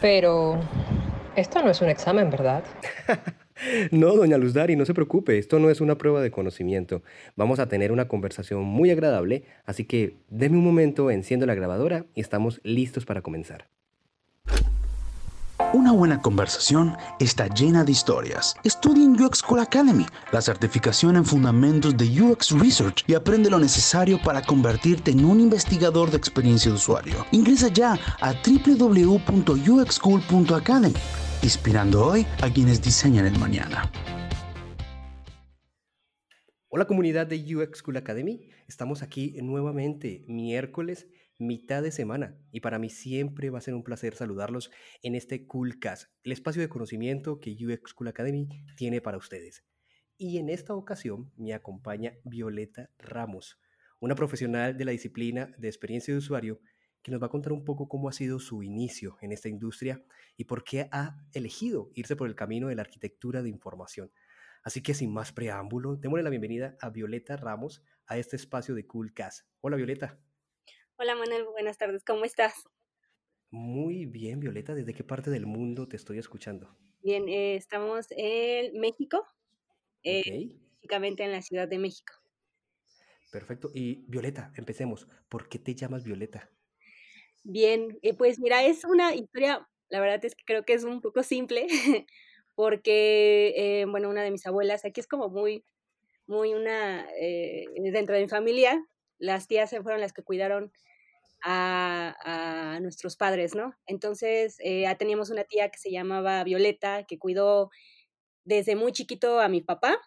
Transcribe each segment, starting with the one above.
Pero esto no es un examen, ¿verdad? no, doña Luzdari, no se preocupe, esto no es una prueba de conocimiento. Vamos a tener una conversación muy agradable, así que denme un momento, enciendo la grabadora y estamos listos para comenzar. Una buena conversación está llena de historias. Estudia en UX School Academy, la certificación en fundamentos de UX Research y aprende lo necesario para convertirte en un investigador de experiencia de usuario. Ingresa ya a www.uxschool.academy, inspirando hoy a quienes diseñan el mañana. Hola comunidad de UX School Academy, estamos aquí nuevamente miércoles mitad de semana y para mí siempre va a ser un placer saludarlos en este Coolcast, el espacio de conocimiento que UX Cool Academy tiene para ustedes. Y en esta ocasión me acompaña Violeta Ramos, una profesional de la disciplina de experiencia de usuario que nos va a contar un poco cómo ha sido su inicio en esta industria y por qué ha elegido irse por el camino de la arquitectura de información. Así que sin más preámbulo, démosle la bienvenida a Violeta Ramos a este espacio de Coolcast. Hola Violeta. Hola Manuel, buenas tardes, ¿cómo estás? Muy bien, Violeta, ¿desde qué parte del mundo te estoy escuchando? Bien, eh, estamos en México, eh, específicamente en la Ciudad de México. Perfecto, y Violeta, empecemos. ¿Por qué te llamas Violeta? Bien, eh, pues mira, es una historia, la verdad es que creo que es un poco simple, porque, bueno, una de mis abuelas, aquí es como muy, muy una, dentro de mi familia, las tías fueron las que cuidaron a, nuestros padres, ¿no? Entonces, eh, teníamos una tía que se llamaba Violeta, que cuidó desde muy chiquito a mi papá,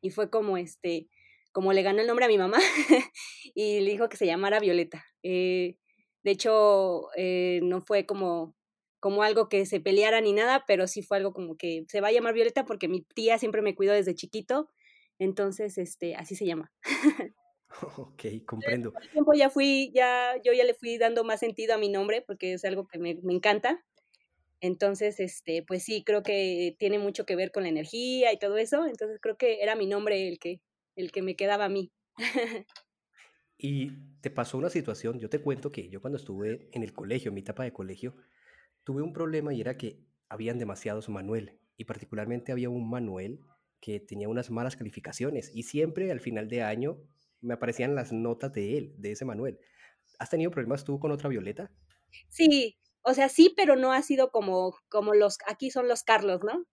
y fue como este, como le ganó el nombre a mi mamá, y le dijo que se llamara Violeta. Eh, de hecho, eh, no fue como, como algo que se peleara ni nada, pero sí fue algo como que se va a llamar Violeta porque mi tía siempre me cuidó desde chiquito, entonces, este, así se llama. Ok, comprendo. Tiempo ya fui, ya, yo ya le fui dando más sentido a mi nombre porque es algo que me, me, encanta. Entonces, este, pues sí, creo que tiene mucho que ver con la energía y todo eso. Entonces creo que era mi nombre el que, el que me quedaba a mí. y te pasó una situación, yo te cuento que yo cuando estuve en el colegio, en mi etapa de colegio, tuve un problema y era que habían demasiados Manuel y particularmente había un Manuel que tenía unas malas calificaciones y siempre al final de año me aparecían las notas de él, de ese Manuel. ¿Has tenido problemas tú con otra Violeta? Sí, o sea, sí, pero no ha sido como, como los, aquí son los Carlos, ¿no?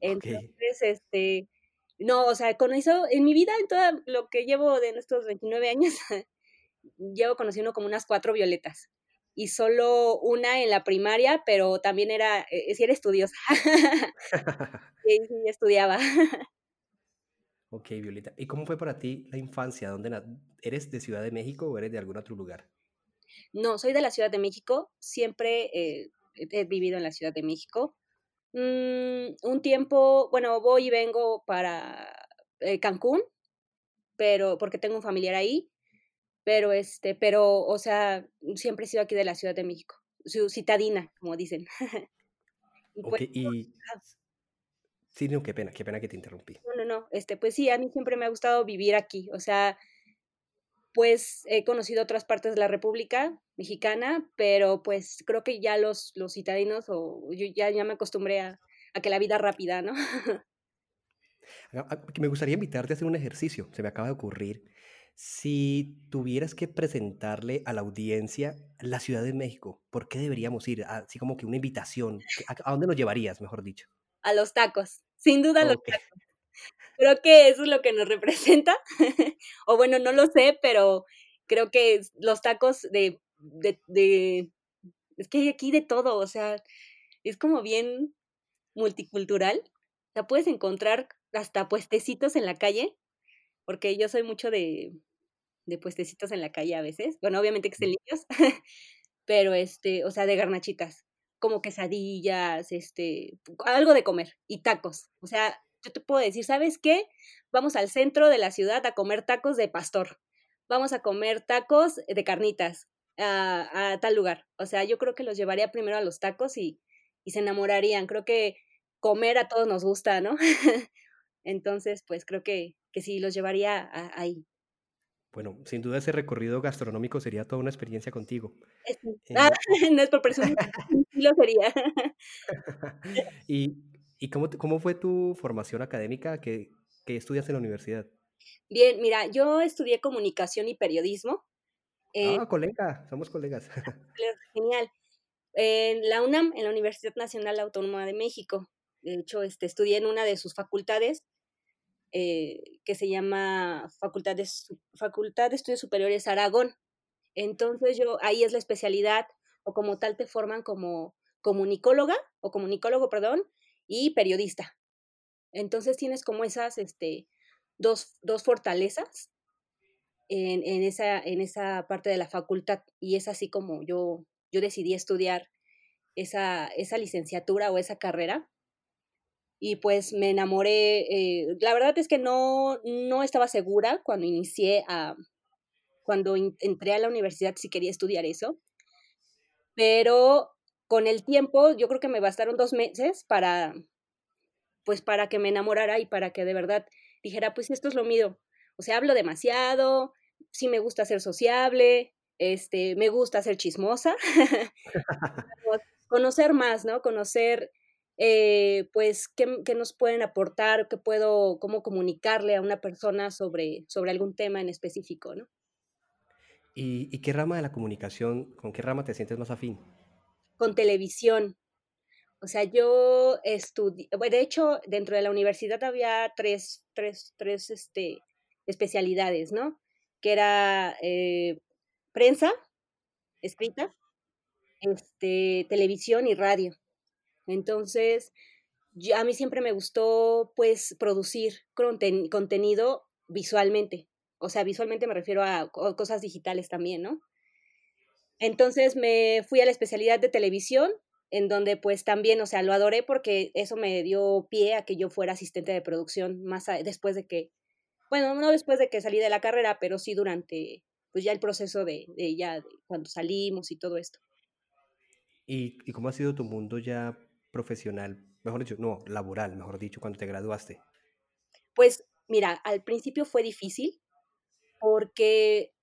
Entonces, este, no, o sea, con eso, en mi vida, en todo lo que llevo de estos 29 años, llevo conociendo como unas cuatro violetas. Y solo una en la primaria, pero también era, eh, era estudiosa. sí, sí, estudiaba. Ok, Violeta. ¿Y cómo fue para ti la infancia? ¿Dónde ¿Eres de Ciudad de México o eres de algún otro lugar? No, soy de la Ciudad de México. Siempre eh, he vivido en la Ciudad de México. Mm, un tiempo, bueno, voy y vengo para eh, Cancún, pero porque tengo un familiar ahí. Pero este, pero, o sea, siempre he sido aquí de la Ciudad de México. Citadina, como dicen. y, pues, y Sí, no, qué pena, qué pena que te interrumpí. No, no, no, este, pues sí, a mí siempre me ha gustado vivir aquí, o sea, pues he conocido otras partes de la República Mexicana, pero pues creo que ya los, los citadinos, o yo ya, ya me acostumbré a, a que la vida rápida, ¿no? me gustaría invitarte a hacer un ejercicio, se me acaba de ocurrir. Si tuvieras que presentarle a la audiencia la Ciudad de México, ¿por qué deberíamos ir? Así como que una invitación. ¿A, dónde nos llevarías, mejor dicho? A los tacos. Sin duda los tacos. Creo que eso es lo que nos representa. o bueno, no lo sé, pero creo que los tacos de, de, de, Es que hay aquí de todo, o sea, es como bien multicultural. O sea, puedes encontrar hasta puestecitos en la calle, porque yo soy mucho de, de puestecitos en la calle a veces. Bueno, obviamente que estén limpios, pero este, o sea, de garnachitas, como quesadillas, este, algo de comer y tacos. O sea, yo te puedo decir, ¿sabes qué? Vamos al centro de la ciudad a comer tacos de pastor. Vamos a comer tacos de carnitas a, a tal lugar. O sea, yo creo que los llevaría primero a los tacos y, y se enamorarían. Creo que comer a todos nos gusta, ¿no? Entonces, pues creo que, que sí, los llevaría ahí. Bueno, sin duda ese recorrido gastronómico sería toda una experiencia contigo. Eh, ah, no es por presumir, sí lo sería. ¿Y, y cómo, cómo, fue tu formación académica que, que estudias en la universidad? Bien, mira, yo estudié comunicación y periodismo. ah, colega, somos colegas. Genial. En la UNAM, en la Universidad Nacional Autónoma de México. De hecho, este, estudié en una de sus facultades, eh, que se llama Facultad de, Facultad de Estudios Superiores Aragón. Entonces, yo, ahí es la especialidad, o como tal te forman como comunicóloga, o comunicólogo, perdón, y periodista. Entonces tienes como esas este, dos, dos fortalezas en, en, esa, en esa parte de la facultad y es así como yo, yo decidí estudiar esa, esa licenciatura o esa carrera y pues me enamoré. Eh, la verdad es que no, no estaba segura cuando inicié a, cuando entré a la universidad si quería estudiar eso, pero con el tiempo yo creo que me bastaron dos meses para, pues para que me enamorara y para que de verdad dijera, pues esto es lo mío. O sea, hablo demasiado, sí me gusta ser sociable, este, me gusta ser chismosa, conocer más, ¿no? Conocer eh, pues, ¿qué, nos pueden aportar, qué puedo, cómo comunicarle a una persona sobre, sobre algún tema en específico, ¿no? ¿Y, ¿Y, qué rama de la comunicación, con qué rama te sientes más afín? Con televisión. O sea, yo estudié, de hecho, dentro de la universidad había tres, tres, tres este, especialidades, ¿no? Que era eh, prensa, escrita, este, televisión y radio. Entonces, a mí siempre me gustó, pues, producir contenido visualmente. O sea, visualmente me refiero a cosas digitales también, ¿no? Entonces me fui a la especialidad de televisión, en donde pues también, o sea, lo adoré porque eso me dio pie a que yo fuera asistente de producción más después de que, bueno, no después de que salí de la carrera, pero sí durante, pues ya el proceso de, de ya, cuando salimos y todo esto. ¿Y, ¿Y cómo ha sido tu mundo ya profesional, mejor dicho, no, laboral, mejor dicho, cuando te graduaste? Pues mira, al principio fue difícil porque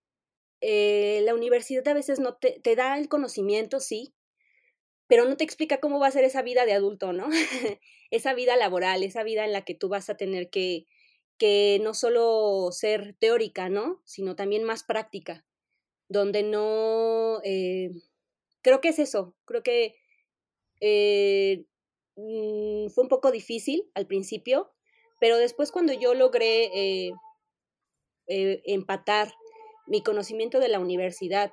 eh, la universidad a veces no te, te, da el conocimiento, sí, pero no te explica cómo va a ser esa vida de adulto, ¿no? esa vida laboral, esa vida en la que tú vas a tener que, que no solo ser teórica, ¿no? Sino también más práctica, donde no... Eh, creo que es eso, creo que eh, mm, fue un poco difícil al principio, pero después cuando yo logré eh, eh, empatar mi conocimiento de la universidad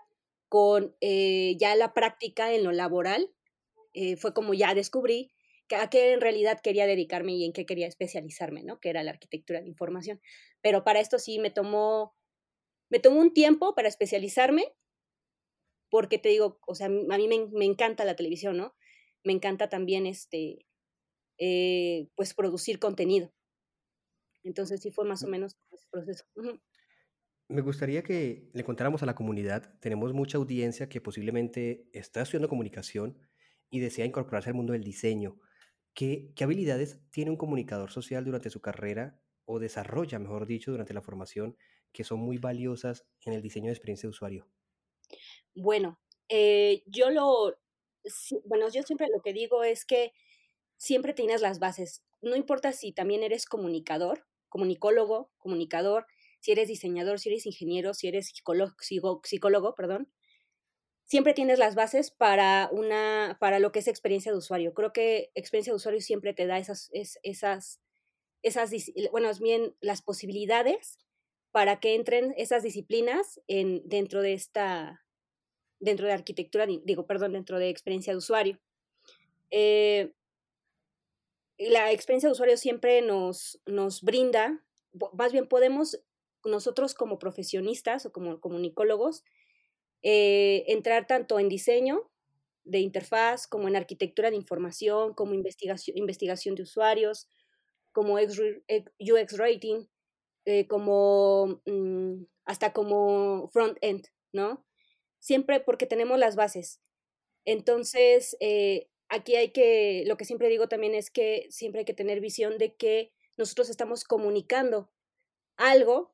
con ya la práctica en lo laboral, fue como ya descubrí que a qué en realidad quería dedicarme y en qué quería especializarme, ¿no? Que era la arquitectura de información. Pero para esto sí me tomó, me tomó un tiempo para especializarme, porque te digo, o sea, a mí me, me encanta la televisión, ¿no? Me encanta también este, eh, pues producir contenido. Entonces sí fue más o menos ese proceso. Me gustaría que le contáramos a la comunidad, tenemos mucha audiencia que posiblemente está estudiando comunicación y desea incorporarse al mundo del diseño. ¿Qué, ¿Qué habilidades tiene un comunicador social durante su carrera o desarrolla, mejor dicho, durante la formación que son muy valiosas en el diseño de experiencia de usuario? Bueno, eh, yo lo, bueno, yo siempre lo que digo es que siempre tienes las bases. No importa si también eres comunicador, comunicólogo, comunicador, si eres diseñador, si eres ingeniero, si eres psicólogo, psicólogo perdón, siempre tienes las bases para una para lo que es experiencia de usuario. Creo que experiencia de usuario siempre te da esas esas esas bueno, es bien las posibilidades para que entren esas disciplinas en dentro de esta dentro de arquitectura, digo, perdón, dentro de experiencia de usuario. Eh, la experiencia de usuario siempre nos, nos brinda, más bien podemos nosotros como profesionistas o como comunicólogos, eh, entrar tanto en diseño de interfaz como en arquitectura de información, como investigación, investigación de usuarios, como UX rating, eh, como mm, hasta como front-end, ¿no? Siempre porque tenemos las bases. Entonces, eh, aquí hay que, lo que siempre digo también es que siempre hay que tener visión de que nosotros estamos comunicando algo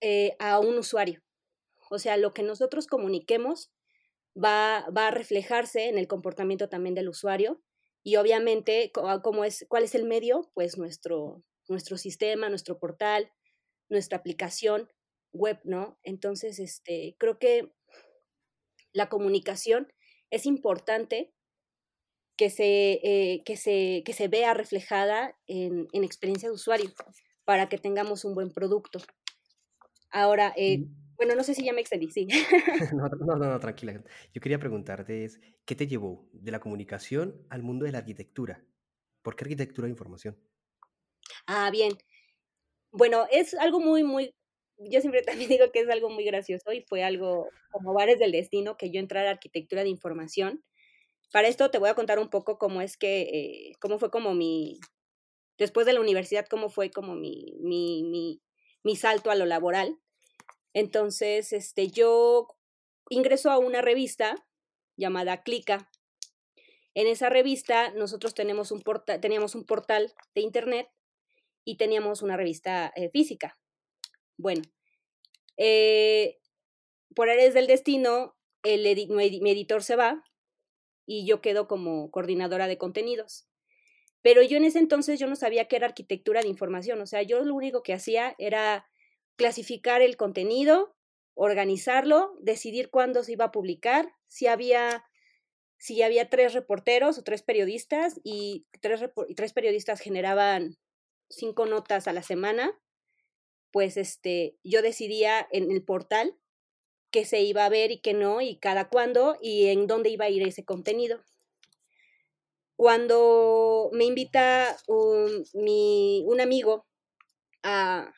eh, a un usuario. O sea, lo que nosotros comuniquemos va, va, a reflejarse en el comportamiento también del usuario y obviamente cómo es, cuál es el medio, pues nuestro, nuestro sistema, nuestro portal, nuestra aplicación web, ¿no? Entonces, este, creo que la comunicación es importante que se, eh, que se, que se vea reflejada en, en, experiencia de usuario para que tengamos un buen producto. Ahora, eh, bueno, no sé si ya me extendí, sí. no, no, no, tranquila. Yo quería preguntarte, es, ¿qué te llevó de la comunicación al mundo de la arquitectura? ¿Por qué arquitectura de información? Ah, bien. Bueno, es algo muy, muy, yo siempre también digo que es algo muy gracioso y fue algo como bares del destino que yo entrara a arquitectura de información. Para esto te voy a contar un poco cómo es que, eh, cómo fue como mi, después de la universidad, cómo fue como mi, mi, mi, salto a lo laboral. Entonces, este, yo ingreso a una revista llamada Clica. En esa revista nosotros tenemos un teníamos un portal de internet y teníamos una revista eh, física. Bueno, eh, por áreas del destino, el mi editor se va y yo quedo como coordinadora de contenidos. Pero yo en ese entonces yo no sabía qué era arquitectura de información, o sea, yo lo único que hacía era clasificar el contenido, organizarlo, decidir cuándo se iba a publicar, si había si había tres reporteros o tres periodistas y tres, y tres periodistas generaban cinco notas a la semana, pues este, yo decidía en el portal qué se iba a ver y qué no, y cada cuándo, y en dónde iba a ir ese contenido. Cuando me invita un, mi, un amigo a,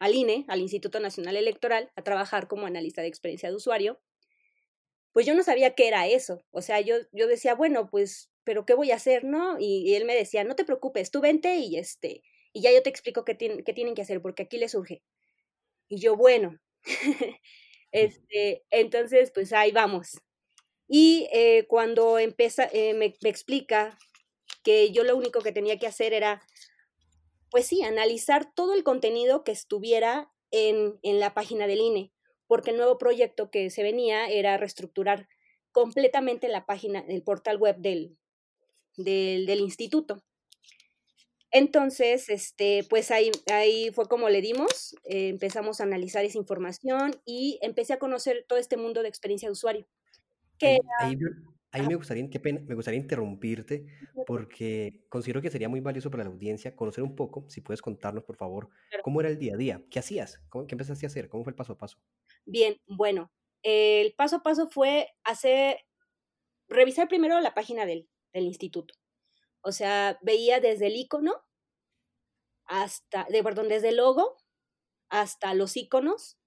al INE, al Instituto Nacional Electoral, a trabajar como analista de experiencia de usuario, pues yo no sabía qué era eso. O sea, yo, yo decía, bueno, pues pero ¿qué voy a hacer, no? Y, él me decía, no te preocupes, tú vente y este, y ya yo te explico qué, qué tienen que hacer, porque aquí les surge. Y yo, bueno, este, entonces, pues ahí vamos. Y eh, cuando empieza, eh, me, me, explica que yo lo único que tenía que hacer era, pues sí, analizar todo el contenido que estuviera en, en la página del INE, porque el nuevo proyecto que se venía era reestructurar completamente la página, el portal web del, del, del instituto. Entonces, este, pues ahí, ahí fue como le dimos, eh, empezamos a analizar esa información y empecé a conocer todo este mundo de experiencia de usuario. Que ahí, ahí, me, gustaría, qué pena, me gustaría interrumpirte porque considero que sería muy valioso para la audiencia conocer un poco, si puedes contarnos, por favor, cómo era el día a día, qué hacías, ¿Cómo, qué empezaste a hacer, cómo fue el paso a paso. Bien, bueno, el paso a paso fue hacer, revisar primero la página del, del instituto. O sea, veía desde el icono hasta, de, perdón, desde el logo hasta los iconos,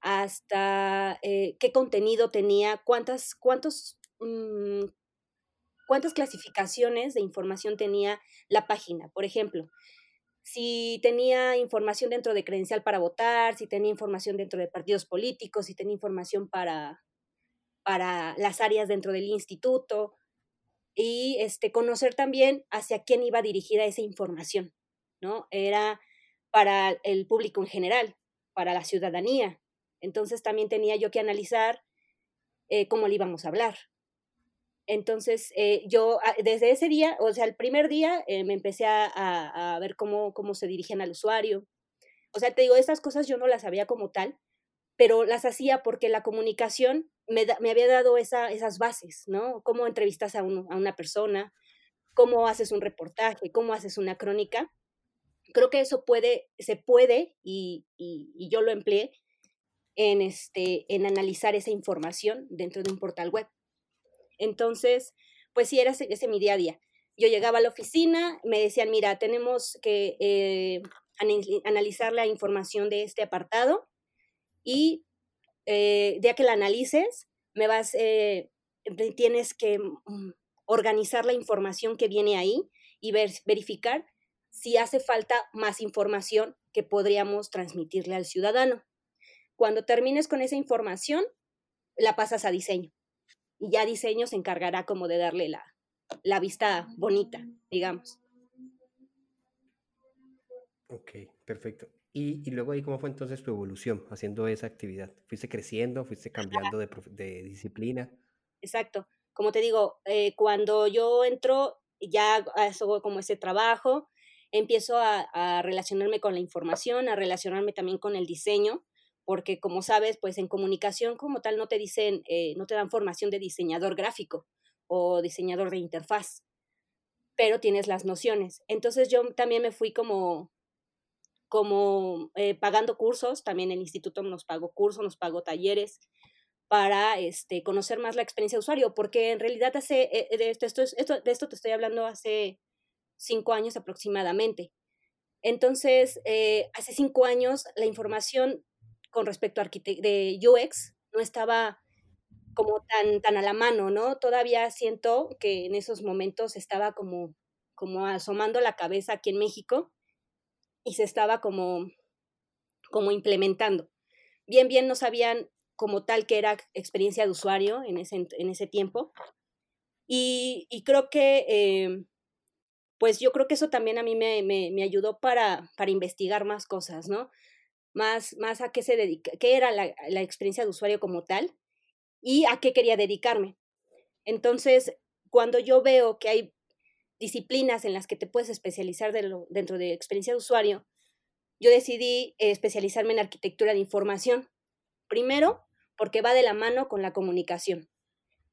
hasta eh, qué contenido tenía, cuántas, cuántos, mmm, cuántas clasificaciones de información tenía la página. Por ejemplo, si tenía información dentro de credencial para votar, si tenía información dentro de partidos políticos, si tenía información para, para las áreas dentro del instituto, y este, conocer también hacia quién iba dirigida esa información, ¿no? Era para el público en general, para la ciudadanía. Entonces también tenía yo que analizar eh, cómo le íbamos a hablar. Entonces eh, yo ah, desde ese día, o sea, el primer día eh, me empecé a, a, ver cómo, cómo se dirigían al usuario. O sea, te digo, estas cosas yo no las sabía como tal, pero las hacía porque la comunicación me, había dado esa, esas bases, ¿no? Cómo entrevistas a, una persona, cómo haces un reportaje, cómo haces una crónica. Creo que eso puede, se puede, y, y, yo lo empleé, en, este, en analizar esa información dentro de un portal web. Entonces, pues sí, era ese, ese mi día a día. Yo llegaba a la oficina, me decían, mira, tenemos que eh, analizar la información de este apartado y eh, ya que la analices, me vas, eh, tienes que mm, organizar la información que viene ahí y ver, verificar si hace falta más información que podríamos transmitirle al ciudadano. Cuando termines con esa información, la pasas a diseño. Y ya diseño se encargará como de darle la, la vista bonita, digamos. Ok, perfecto. Y, y, luego ahí, ¿cómo fue entonces tu evolución haciendo esa actividad? ¿Fuiste creciendo? ¿Fuiste cambiando de, de disciplina? Exacto. Como te digo, eh, cuando yo entro, ya hago como ese trabajo, empiezo a, a, relacionarme con la información, a relacionarme también con el diseño, porque como sabes, pues en comunicación como tal no te dicen, eh, no te dan formación de diseñador gráfico o diseñador de interfaz, pero tienes las nociones. Entonces yo también me fui como como eh, pagando cursos, también el instituto nos pagó cursos, nos pagó talleres para este, conocer más la experiencia de usuario, porque en realidad hace, eh, de, esto, esto, de esto te estoy hablando hace cinco años aproximadamente. Entonces, eh, hace cinco años la información con respecto a de UX no estaba como tan, tan a la mano, ¿no? Todavía siento que en esos momentos estaba como, como asomando la cabeza aquí en México y se estaba como, como implementando. Bien, bien no sabían como tal que era experiencia de usuario en ese, en ese tiempo. Y, y creo que, eh, pues yo creo que eso también a mí me, me, me, ayudó para, para investigar más cosas, ¿no? Más, más a qué se dedica, qué era la, la experiencia de usuario como tal y a qué quería dedicarme. Entonces, cuando yo veo que hay disciplinas en las que te puedes especializar dentro de experiencia de usuario, yo decidí eh, especializarme en arquitectura de información. Primero, porque va de la mano con la comunicación.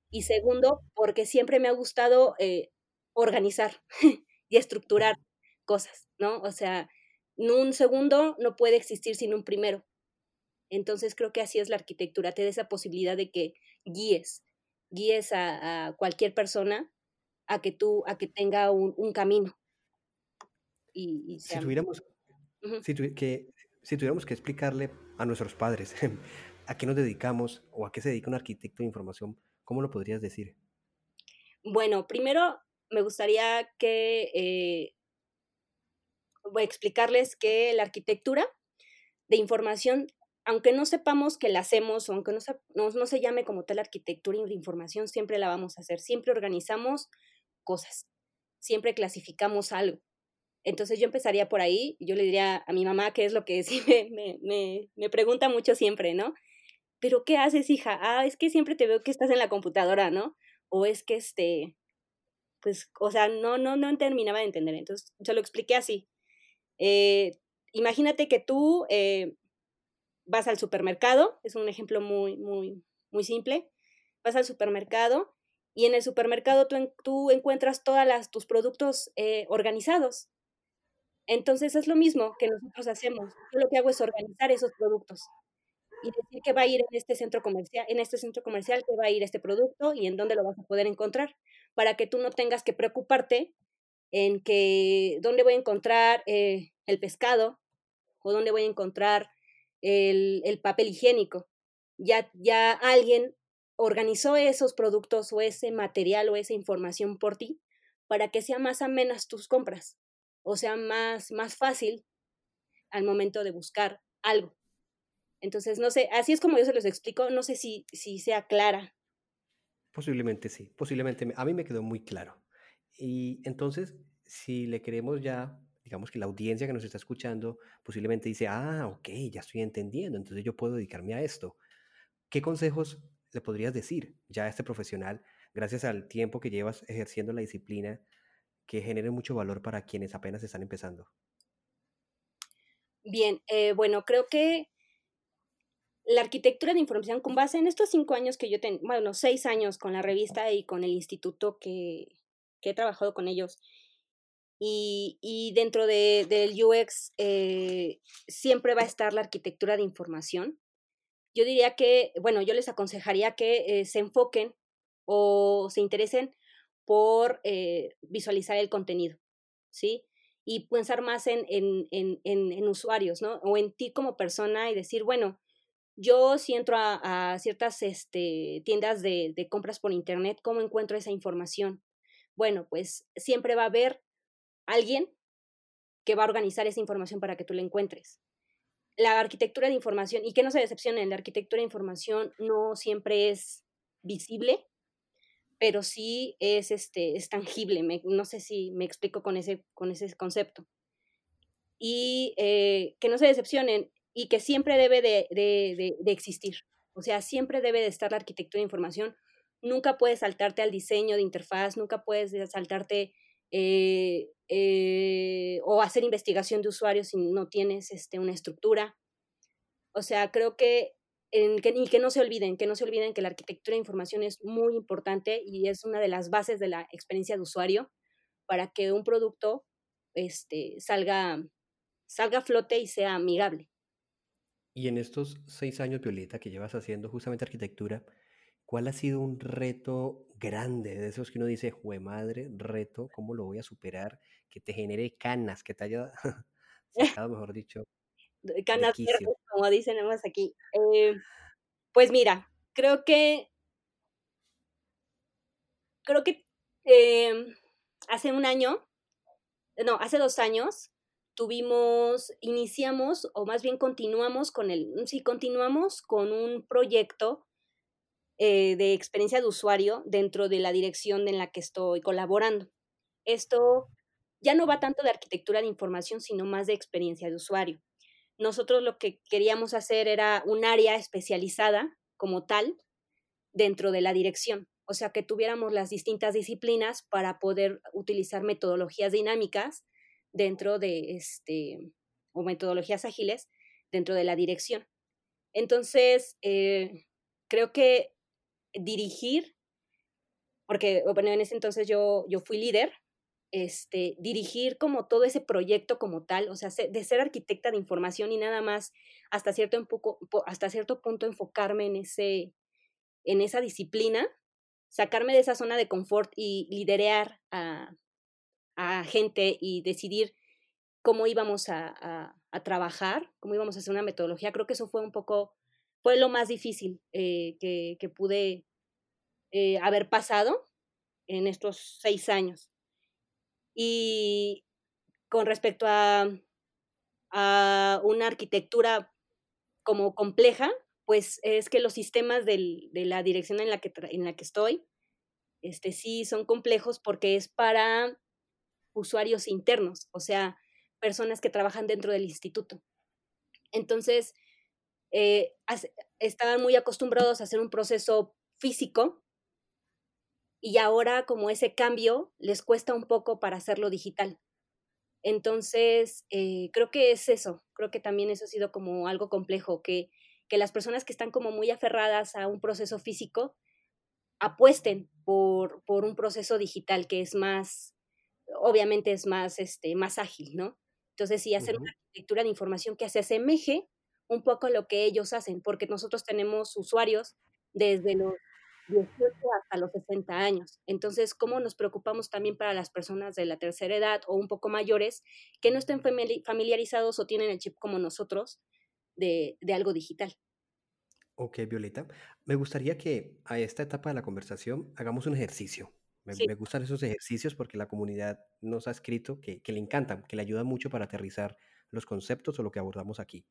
Y segundo, porque siempre me ha gustado eh, organizar y estructurar cosas, ¿no? O sea, un segundo no puede existir sin un primero. Entonces creo que así es la arquitectura, te da esa posibilidad de que guíes, guíes a cualquier persona a que tú, a que tenga un, un camino. Y, y si tuviéramos, uh -huh. si, tu, que, si tuviéramos que explicarle a nuestros padres a qué nos dedicamos o a qué se dedica un arquitecto de información, ¿cómo lo podrías decir? Bueno, primero me gustaría que eh, voy a explicarles que la arquitectura de información, aunque no sepamos que la hacemos, o aunque no se, no, no se llame como tal arquitectura de información, siempre la vamos a hacer. Siempre organizamos cosas, siempre clasificamos algo. Entonces yo empezaría por ahí, yo le diría a mi mamá, que es lo que sí me, me, me, me pregunta mucho siempre, ¿no? Pero ¿qué haces, hija? Ah, es que siempre te veo que estás en la computadora, ¿no? O es que este, pues, o sea, no, no, no terminaba de entender. Entonces yo lo expliqué así. Eh, imagínate que tú eh, vas al supermercado, es un ejemplo muy, muy, muy simple. Vas al supermercado y en el supermercado tú, tú encuentras todos tus productos eh, organizados. Entonces es lo mismo que nosotros hacemos. Yo lo que hago es organizar esos productos y decir que va a ir en este centro comercial, en este centro comercial que va a ir este producto y en dónde lo vas a poder encontrar, para que tú no tengas que preocuparte en que dónde voy a encontrar eh, el pescado o dónde voy a encontrar el, el papel higiénico. Ya, ya alguien organizó esos productos o ese material o esa información por ti para que sea más amenas tus compras o sea más, más fácil al momento de buscar algo. Entonces, no sé, así es como yo se los explico, no sé si, si sea clara. Posiblemente sí, posiblemente a mí me quedó muy claro. Y entonces, si le queremos ya, digamos que la audiencia que nos está escuchando posiblemente dice, ah, ok, ya estoy entendiendo, entonces yo puedo dedicarme a esto. ¿Qué consejos le podrías decir ya a este profesional, gracias al tiempo que llevas ejerciendo la disciplina, que genere mucho valor para quienes apenas están empezando? Bien, eh, bueno, creo que la arquitectura de información con base en estos cinco años que yo tengo, bueno, seis años con la revista y con el instituto que, he trabajado con ellos. Y, dentro de, del UX eh, siempre va a estar la arquitectura de información. Yo diría que, bueno, yo les aconsejaría que eh, se enfoquen o se interesen por eh, visualizar el contenido, ¿sí? Y pensar más en, en, en, en, usuarios, ¿no? O en ti como persona y decir, bueno, yo si entro a, ciertas este, tiendas de, de compras por internet, ¿cómo encuentro esa información? Bueno, pues siempre va a haber alguien que va a organizar esa información para que tú la encuentres. La arquitectura de información, y que no se decepcionen, la arquitectura de información no siempre es visible, pero sí es, este, es tangible. no sé si me explico con ese, con ese concepto. Y eh, que no se decepcionen y que siempre debe de, de, de, existir. O sea, siempre debe de estar la arquitectura de información. Nunca puedes saltarte al diseño de interfaz, nunca puedes saltarte eh, eh, o hacer investigación de usuarios si no tienes este, una estructura. O sea, creo que, en, que, y que no se olviden, que no se olviden que la arquitectura de información es muy importante y es una de las bases de la experiencia de usuario para que un producto este, salga, salga a flote y sea amigable. Y en estos seis años, Violeta, que llevas haciendo justamente arquitectura, ¿cuál ha sido un reto grande de esos que uno dice, jue madre, reto, ¿cómo lo voy a superar? Que te genere canas, que te haya sacado, mejor dicho. Canas verdes, como dicen más aquí. Eh, pues mira, creo que creo que em, hace un año, no, hace dos años, tuvimos, iniciamos, o más bien continuamos con el, sí, continuamos con un proyecto eh, de experiencia de usuario dentro de la dirección en la que estoy colaborando. Esto ya no va tanto de arquitectura de información, sino más de experiencia de usuario. Nosotros lo que queríamos hacer era un área especializada como tal dentro de la dirección, o sea, que tuviéramos las distintas disciplinas para poder utilizar metodologías dinámicas dentro de este, o metodologías ágiles dentro de la dirección. Entonces, eh, creo que dirigir, porque bueno, en ese entonces yo, yo fui líder, este, dirigir como todo ese proyecto como tal, o sea, de ser arquitecta de información y nada más hasta cierto, poco, hasta cierto punto enfocarme en, ese, en esa disciplina, sacarme de esa zona de confort y liderear a, a gente y decidir cómo íbamos a, a, trabajar, cómo íbamos a hacer una metodología. Creo que eso fue un poco, fue lo más difícil eh, que, pude eh, haber pasado en estos seis años. Y con respecto a, una arquitectura como compleja, pues es que los sistemas de la dirección en la que, en la que estoy, este, sí son complejos porque es para usuarios internos, o sea, personas que trabajan dentro del instituto. Entonces, eh, estaban muy acostumbrados a hacer un proceso físico y ahora como ese cambio les cuesta un poco para hacerlo digital. Entonces, eh, creo que es eso, creo que también eso ha sido como algo complejo, que, que las personas que están como muy aferradas a un proceso físico apuesten por, por un proceso digital que es más, obviamente es más, este, más ágil, ¿no? Entonces, sí, hacer una arquitectura de información que se asemeje un poco lo que ellos hacen, porque nosotros tenemos usuarios desde los 18 hasta los 60 años. Entonces, ¿cómo nos preocupamos también para las personas de la tercera edad o un poco mayores que no estén familiarizados o tienen el chip como nosotros de, de algo digital? Ok, Violeta. Me gustaría que a esta etapa de la conversación hagamos un ejercicio. Me, gustan esos ejercicios porque la comunidad nos ha escrito que, le encantan, que le ayudan mucho para aterrizar los conceptos o lo que abordamos aquí.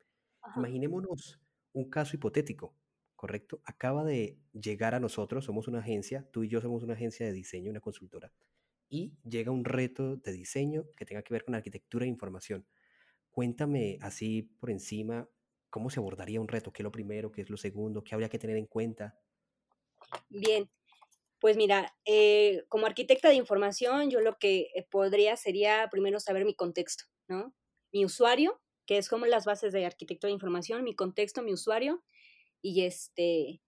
Imaginémonos un caso hipotético, ¿correcto? Acaba de llegar a nosotros, somos una agencia, tú y yo somos una agencia de diseño, una consultora, y llega un reto de diseño que tenga que ver con arquitectura e información. Cuéntame así por encima cómo se abordaría un reto, qué es lo primero, qué es lo segundo, qué habría que tener en cuenta. Bien, pues mira, eh, como arquitecta de información, yo lo que eh, podría sería primero saber mi contexto, ¿no? Mi usuario, que es como las bases de arquitectura de información, mi contexto, mi usuario, y este,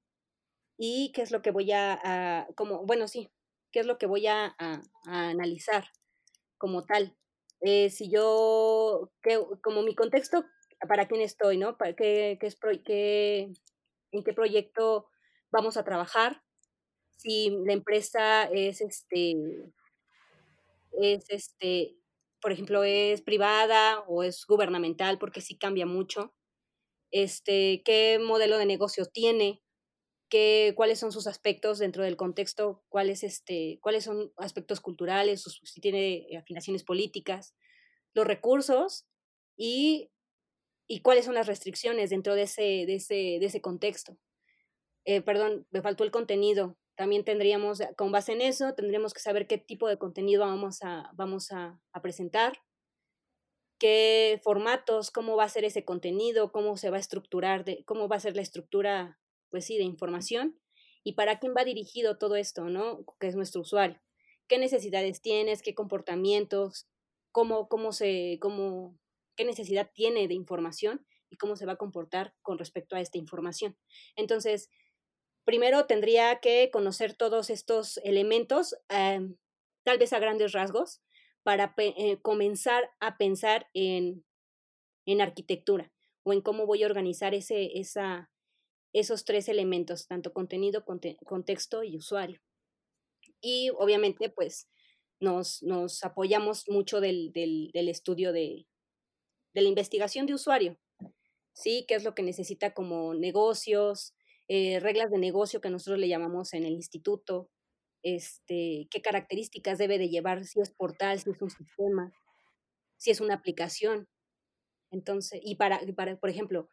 y qué es lo que voy a, como, bueno, sí, qué es lo que voy a, analizar como tal. Eh, si yo, que, como mi contexto, para quién estoy, ¿no? ¿Para qué, qué es, qué, ¿En qué proyecto vamos a trabajar? si la empresa es este, es este, por ejemplo, es privada o es gubernamental, porque sí cambia mucho. este, qué modelo de negocio tiene, qué, cuáles son sus aspectos dentro del contexto, cuáles, este, cuáles son aspectos culturales, si tiene afinaciones políticas, los recursos y, y, cuáles son las restricciones dentro de ese, de ese, de ese contexto. Eh, perdón, me faltó el contenido. También tendríamos, con base en eso, tendríamos que saber qué tipo de contenido vamos a, vamos a presentar, qué formatos, cómo va a ser ese contenido, cómo se va a estructurar, de, cómo va a ser la estructura, pues sí, de información y para quién va dirigido todo esto, ¿no? Que es nuestro usuario. ¿Qué necesidades tienes? ¿Qué comportamientos? ¿Cómo, cómo se, cómo, qué necesidad tiene de información y cómo se va a comportar con respecto a esta información? Entonces, primero tendría que conocer todos estos elementos, eh, tal vez a grandes rasgos, para eh, comenzar a pensar en, en, arquitectura o en cómo voy a organizar ese, esa, esos tres elementos, tanto contenido, contexto y usuario. Y obviamente, pues, nos, nos apoyamos mucho del, del, del estudio de, de, la investigación de usuario, ¿sí? ¿Qué es lo que necesita como negocios, eh, reglas de negocio que nosotros le llamamos en el instituto, este, qué características debe de llevar, si es portal, si es un sistema, si es una aplicación. Entonces, y para, para por ejemplo,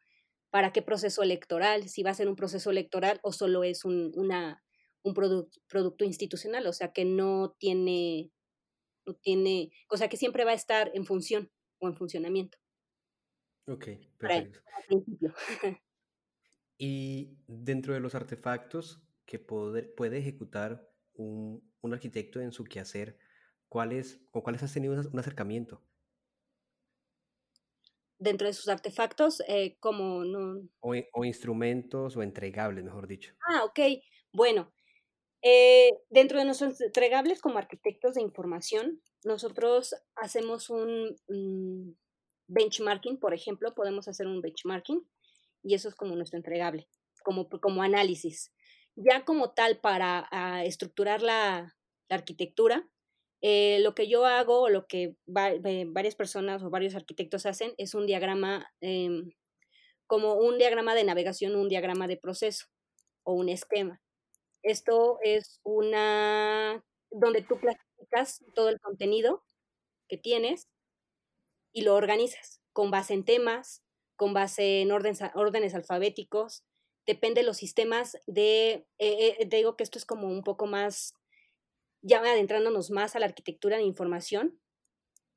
para qué proceso electoral, si va a ser un proceso electoral o solo es un, una, un producto institucional, o sea, que no tiene, no tiene, o sea, que siempre va a estar en función o en funcionamiento. Ok, perfecto. y dentro de los artefactos que puede ejecutar un, un arquitecto en su quehacer, ¿cuáles o cuáles has tenido un acercamiento? Dentro de sus artefactos, eh, como no... O, o, instrumentos o entregables, mejor dicho. Ah, ok. Bueno, eh, dentro de nuestros entregables como arquitectos de información, nosotros hacemos un benchmarking, por ejemplo, podemos hacer un benchmarking y eso es como nuestro entregable, como, como análisis. Ya como tal, para ah, estructurar la, arquitectura, eh, lo que yo hago, o lo que varias personas o varios arquitectos hacen, es un diagrama, em, como un diagrama de navegación, un diagrama de proceso o un esquema. Esto es una, donde tú clasificas todo el contenido que tienes y lo organizas con base en temas, con base en órdenes alfabéticos, depende de los sistemas de, eh, eh, digo que esto es como un poco más, ya adentrándonos más a la arquitectura de información,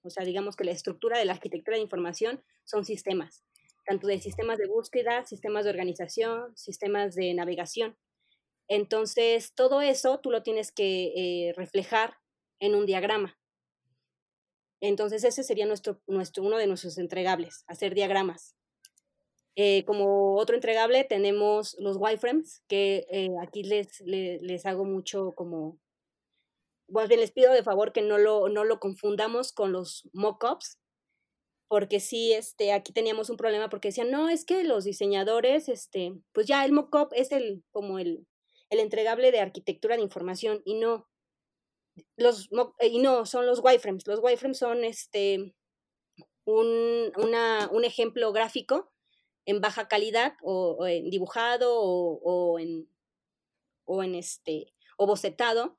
o sea, digamos que la estructura de la arquitectura de información son sistemas, tanto de sistemas de búsqueda, sistemas de organización, sistemas de navegación. Entonces, todo eso tú lo tienes que eh, reflejar en un diagrama. Entonces, ese sería nuestro, nuestro, uno de nuestros entregables, hacer diagramas. Eh, como otro entregable tenemos los wireframes, que eh, aquí les, les, hago mucho como, más les pido de favor que no lo, no lo confundamos con los mockups, porque sí, este, aquí teníamos un problema porque decían, no, es que los diseñadores, este, pues ya el mockup es el, como el, el entregable de arquitectura de información, y no, los, y no, son los wireframes, los wireframes son este, un, una, un ejemplo gráfico en baja calidad o, en dibujado o, en, o en este o bocetado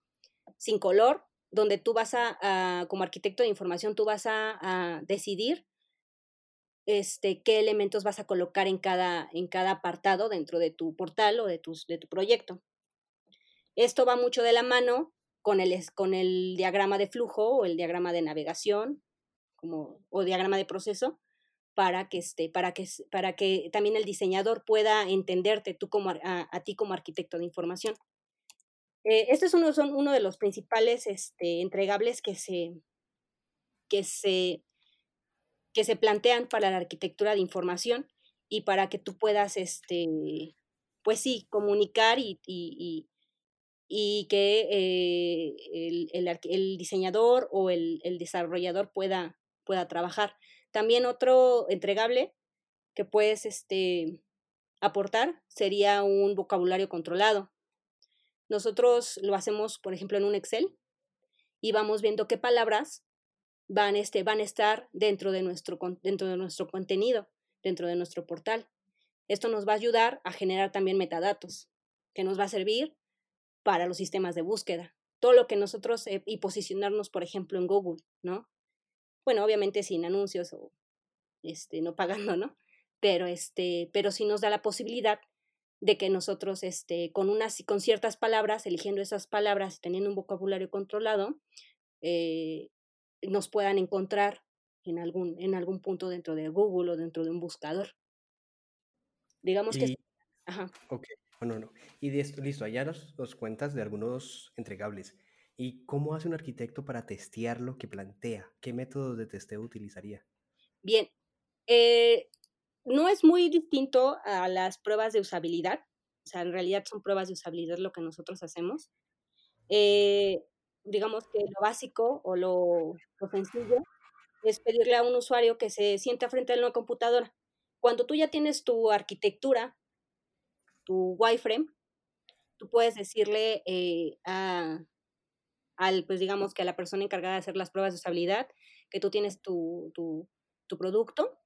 sin color donde tú vas a, como arquitecto de información tú vas a, decidir este, qué elementos vas a colocar en cada, en cada apartado dentro de tu portal o de, tus, de tu proyecto. Esto va mucho de la mano con el, con el diagrama de flujo o el diagrama de navegación como, o diagrama de proceso, para que, este, para que, para que también el diseñador pueda entenderte tú como, a, ti como arquitecto de información. Eh, estos son uno de los principales este, entregables que se, que, se, que se plantean para la arquitectura de información y para que tú puedas, este, pues sí, comunicar y, y, y, que eh, el, el, el, diseñador o el, el desarrollador pueda, pueda trabajar. También otro entregable que puedes este, aportar sería un vocabulario controlado. Nosotros lo hacemos, por ejemplo, en un Excel y vamos viendo qué palabras van, este, van a estar dentro de, nuestro, dentro de nuestro contenido, dentro de nuestro portal. Esto nos va a ayudar a generar también metadatos, que nos va a servir para los sistemas de búsqueda. Todo lo que nosotros, eh, y posicionarnos, por ejemplo, en Google, ¿no? Bueno, obviamente sin anuncios o este, no pagando, ¿no? Pero, este, pero sí nos da la posibilidad de que nosotros, este, con, unas, con ciertas palabras, eligiendo esas palabras, teniendo un vocabulario controlado, eh, nos puedan encontrar en algún, en algún punto dentro de Google o dentro de un buscador. Digamos que... Ajá. Ok, bueno, no. Y de esto, listo, allá nos, nos cuentas de algunos entregables. ¿Y cómo hace un arquitecto para testear lo que plantea? ¿Qué métodos de testeo utilizaría? Bien, eh, no es muy distinto a las pruebas de usabilidad. O sea, en realidad son pruebas de usabilidad lo que nosotros hacemos. Eh, digamos que lo básico o lo, lo, sencillo es pedirle a un usuario que se sienta frente a una computadora. Cuando tú ya tienes tu arquitectura, tu wireframe, tú puedes decirle eh, a, al, pues digamos que a la persona encargada de hacer las pruebas de usabilidad, que tú tienes tu, tu, producto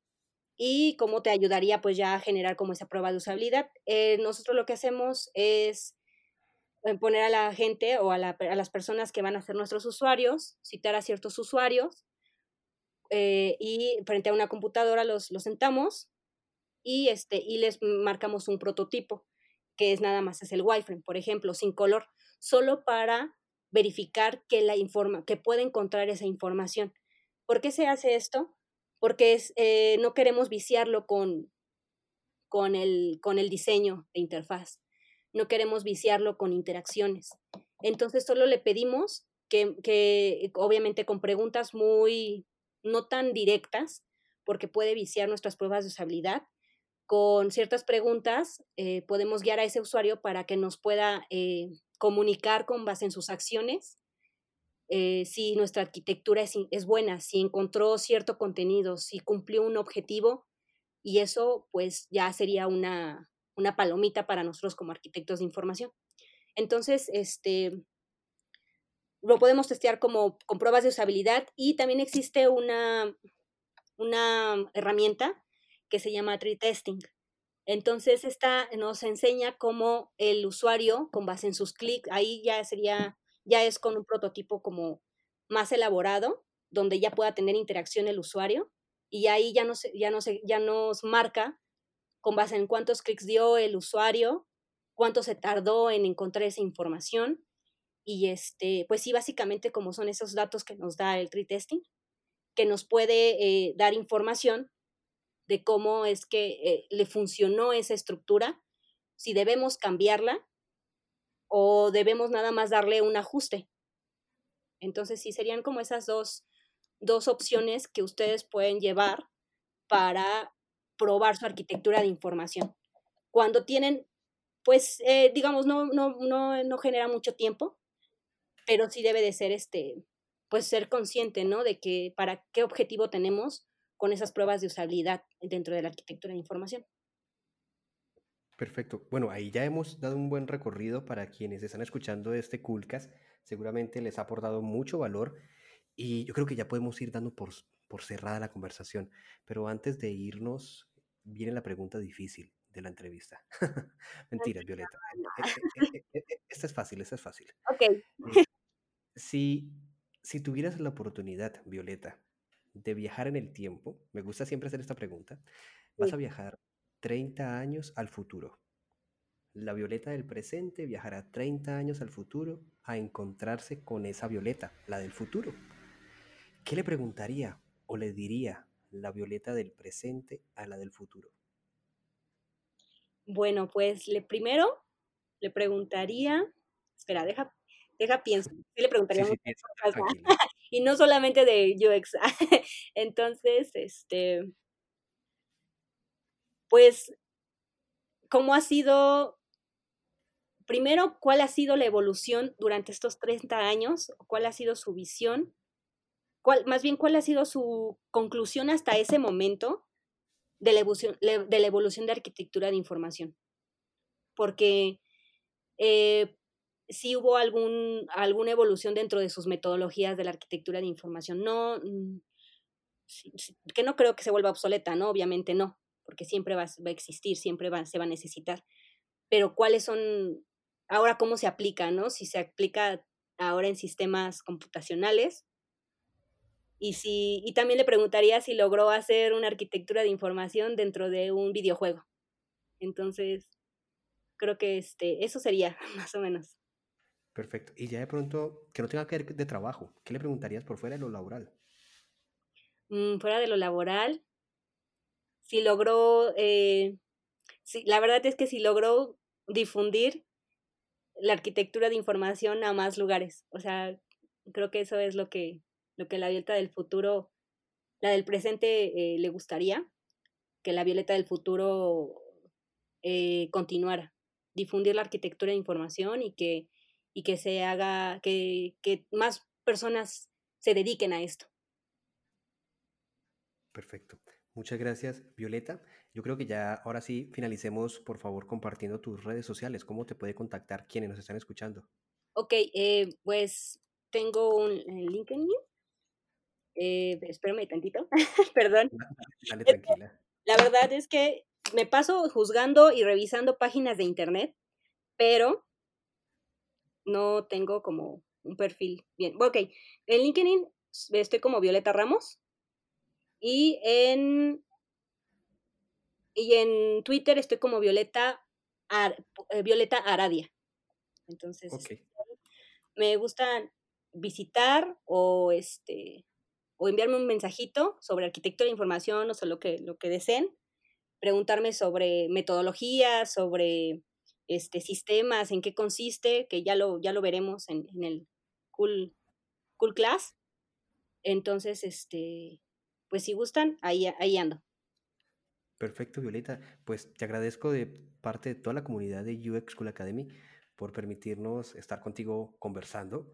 y cómo te ayudaría pues ya a generar como esa prueba de usabilidad. Eh, nosotros lo que hacemos es eh, poner a la gente o a, las personas que van a ser nuestros usuarios, citar a ciertos usuarios eh, y frente a una computadora los, los sentamos y, este, y les marcamos un prototipo, que es nada más es el wireframe, por ejemplo, sin color, solo para verificar que, la informa, que puede encontrar esa información. ¿Por qué se hace esto? porque eh, no queremos viciarlo con, con, el, con el diseño de interfaz, no queremos viciarlo con interacciones. Entonces solo le pedimos que, que obviamente con preguntas muy, no tan directas, porque puede viciar nuestras pruebas de usabilidad, con ciertas preguntas eh, podemos guiar a ese usuario para que nos pueda eh, comunicar con base en sus acciones eh, si nuestra arquitectura es, es, buena, si encontró cierto contenido, si cumplió un objetivo, y eso pues ya sería una, una palomita para nosotros como arquitectos de información. Entonces, este, lo podemos testear como con pruebas de usabilidad y también existe una, una herramienta que se llama tree testing. Entonces, esta nos enseña cómo el usuario, con base en sus clics, ahí ya sería ya es con un prototipo como más elaborado, donde ya pueda tener interacción el usuario y ahí ya nos, ya nos, ya nos marca con base en cuántos clics dio el usuario, cuánto se tardó en encontrar esa información y este, pues sí, básicamente como son esos datos que nos da el tree testing, que nos puede eh, dar información de cómo es que eh, le funcionó esa estructura, si debemos cambiarla o debemos nada más darle un ajuste. Entonces, sí, serían como esas dos, dos opciones que ustedes pueden llevar para probar su arquitectura de información. Cuando tienen, pues, eh, digamos, no, no, no, no genera mucho tiempo, pero sí debe de ser este, pues ser consciente, ¿no? De que para qué objetivo tenemos con esas pruebas de usabilidad dentro de la arquitectura de información. Perfecto. Bueno, ahí ya hemos dado un buen recorrido para quienes están escuchando este Coolcast. Seguramente les ha aportado mucho valor y yo creo que ya podemos ir dando por, por cerrada la conversación. Pero antes de irnos, viene la pregunta difícil de la entrevista. Mentira, Violeta. E, e, e, esta es fácil, esta es fácil. Ok. Eh, si, si tuvieras la oportunidad, Violeta, de viajar en el tiempo, me gusta siempre hacer esta pregunta, vas a viajar 30 años al futuro. La Violeta del presente viajará 30 años al futuro a encontrarse con esa Violeta, la del futuro. ¿Qué le preguntaría o le diría la Violeta del presente a la del futuro? Bueno, pues le primero le preguntaría, espera, deja, deja pienso, le preguntaría sí, sí, cosas, y no solamente de UX. Entonces, este, pues, ¿cómo ha sido, primero, cuál ha sido la evolución durante estos 30 años? ¿Cuál ha sido su visión? ¿Cuál, más bien, ¿cuál ha sido su conclusión hasta ese momento de la evolución de, la evolución de arquitectura de información? Porque eh, sí hubo algún, alguna evolución dentro de sus metodologías de la arquitectura de información. No, mm, que no creo que se vuelva obsoleta, ¿no? Obviamente no, porque siempre va, a existir, siempre se va a necesitar. Pero cuáles son, ahora cómo se aplica, ¿no? Si se aplica ahora en sistemas computacionales. Y, si, y también le preguntaría si logró hacer una arquitectura de información dentro de un videojuego. Entonces, creo que este, eso sería más o menos. Perfecto. Y ya de pronto, que no tenga que ver de trabajo, ¿qué le preguntarías por fuera de lo laboral? Mm, fuera de lo laboral, si logró, eh, la verdad es que si logró difundir la arquitectura de información a más lugares. O sea, creo que eso es lo que, lo que la Violeta del futuro, la del presente eh, le gustaría, que la Violeta del futuro eh, continuara, difundir la arquitectura de información y que y que se haga, que, que más personas se dediquen a esto. Perfecto. Muchas gracias, Violeta. Yo creo que ya ahora sí finalicemos, por favor, compartiendo tus redes sociales. ¿Cómo te puede contactar quienes nos están escuchando? Ok, eh, pues tengo un LinkedIn. Eh, espérame tantito, perdón. Dale, tranquila. La verdad es que me paso juzgando y revisando páginas de internet, pero no tengo como un perfil bien. Ok, en LinkedIn estoy como Violeta Ramos y en, y en Twitter estoy como Violeta, eh, Violeta Aradia. Entonces, me gusta visitar o este o enviarme un mensajito sobre arquitectura de información o sobre lo que, lo que deseen, preguntarme sobre metodología, sobre este, sistemas, en qué consiste, que ya lo, ya lo veremos en, el cool, cool Class. Entonces, este, pues si gustan, ahí, ahí ando. Perfecto, Violeta. Pues te agradezco de parte de toda la comunidad de UX School Academy por permitirnos estar contigo conversando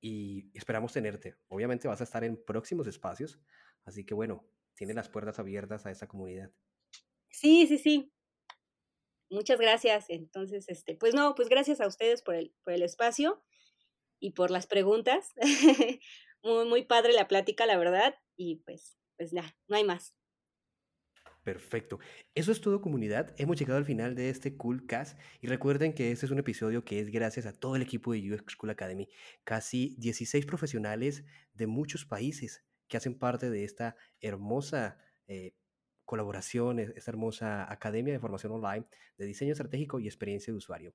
y esperamos tenerte. Obviamente vas a estar en próximos espacios, así que bueno, tiene las puertas abiertas a esa comunidad. Sí, sí, sí. Muchas gracias. Entonces, este, pues no, pues gracias a ustedes por el, por el espacio y por las preguntas. muy, muy padre la plática, la verdad. Y pues, pues ya, no hay más. Perfecto. Eso es todo comunidad. Hemos llegado al final de este Cool Cast y recuerden que este es un episodio que es gracias a todo el equipo de UX School Academy. Casi 16 profesionales de muchos países que hacen parte de esta hermosa eh, colaboración, esta hermosa academia de formación online de diseño estratégico y experiencia de usuario.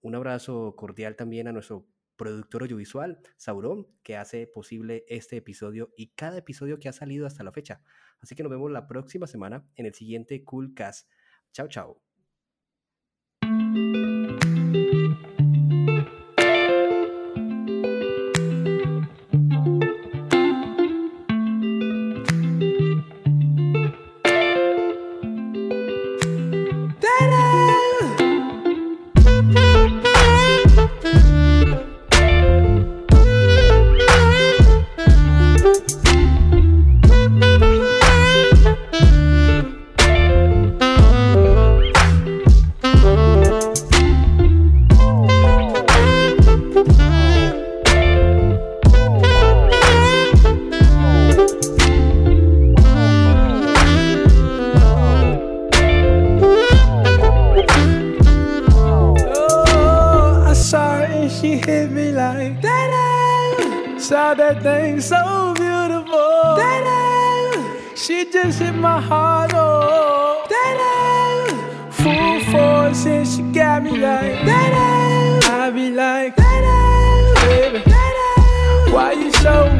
Un abrazo cordial también a nuestro productor audiovisual, Sauron, que hace posible este episodio y cada episodio que ha salido hasta la fecha. Así que nos vemos la próxima semana en el siguiente Cool Cast. Chao, Ever since she got me like that, I be like, baby, why you so